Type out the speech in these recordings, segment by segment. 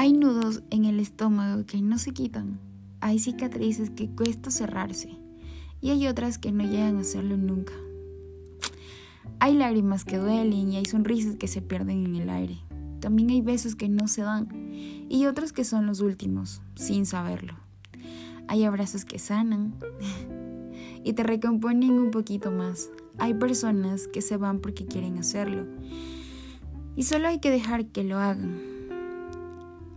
Hay nudos en el estómago que no se quitan. Hay cicatrices que cuesta cerrarse. Y hay otras que no llegan a hacerlo nunca. Hay lágrimas que duelen y hay sonrisas que se pierden en el aire. También hay besos que no se dan y otros que son los últimos, sin saberlo. Hay abrazos que sanan y te recomponen un poquito más. Hay personas que se van porque quieren hacerlo y solo hay que dejar que lo hagan.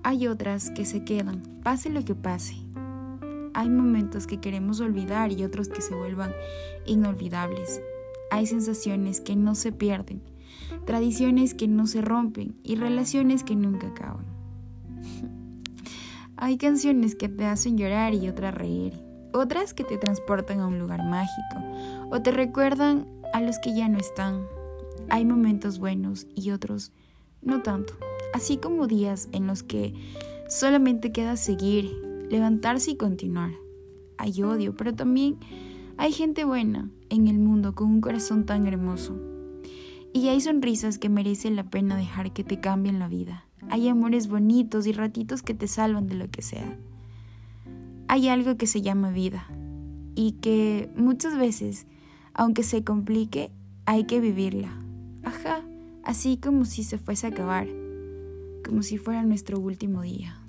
Hay otras que se quedan, pase lo que pase. Hay momentos que queremos olvidar y otros que se vuelvan inolvidables. Hay sensaciones que no se pierden, tradiciones que no se rompen y relaciones que nunca acaban. Hay canciones que te hacen llorar y otras reír, otras que te transportan a un lugar mágico o te recuerdan a los que ya no están. Hay momentos buenos y otros no tanto así como días en los que solamente queda seguir, levantarse y continuar. Hay odio, pero también hay gente buena en el mundo con un corazón tan hermoso. Y hay sonrisas que merecen la pena dejar que te cambien la vida. Hay amores bonitos y ratitos que te salvan de lo que sea. Hay algo que se llama vida y que muchas veces, aunque se complique, hay que vivirla. Ajá, así como si se fuese a acabar como si fuera nuestro último día.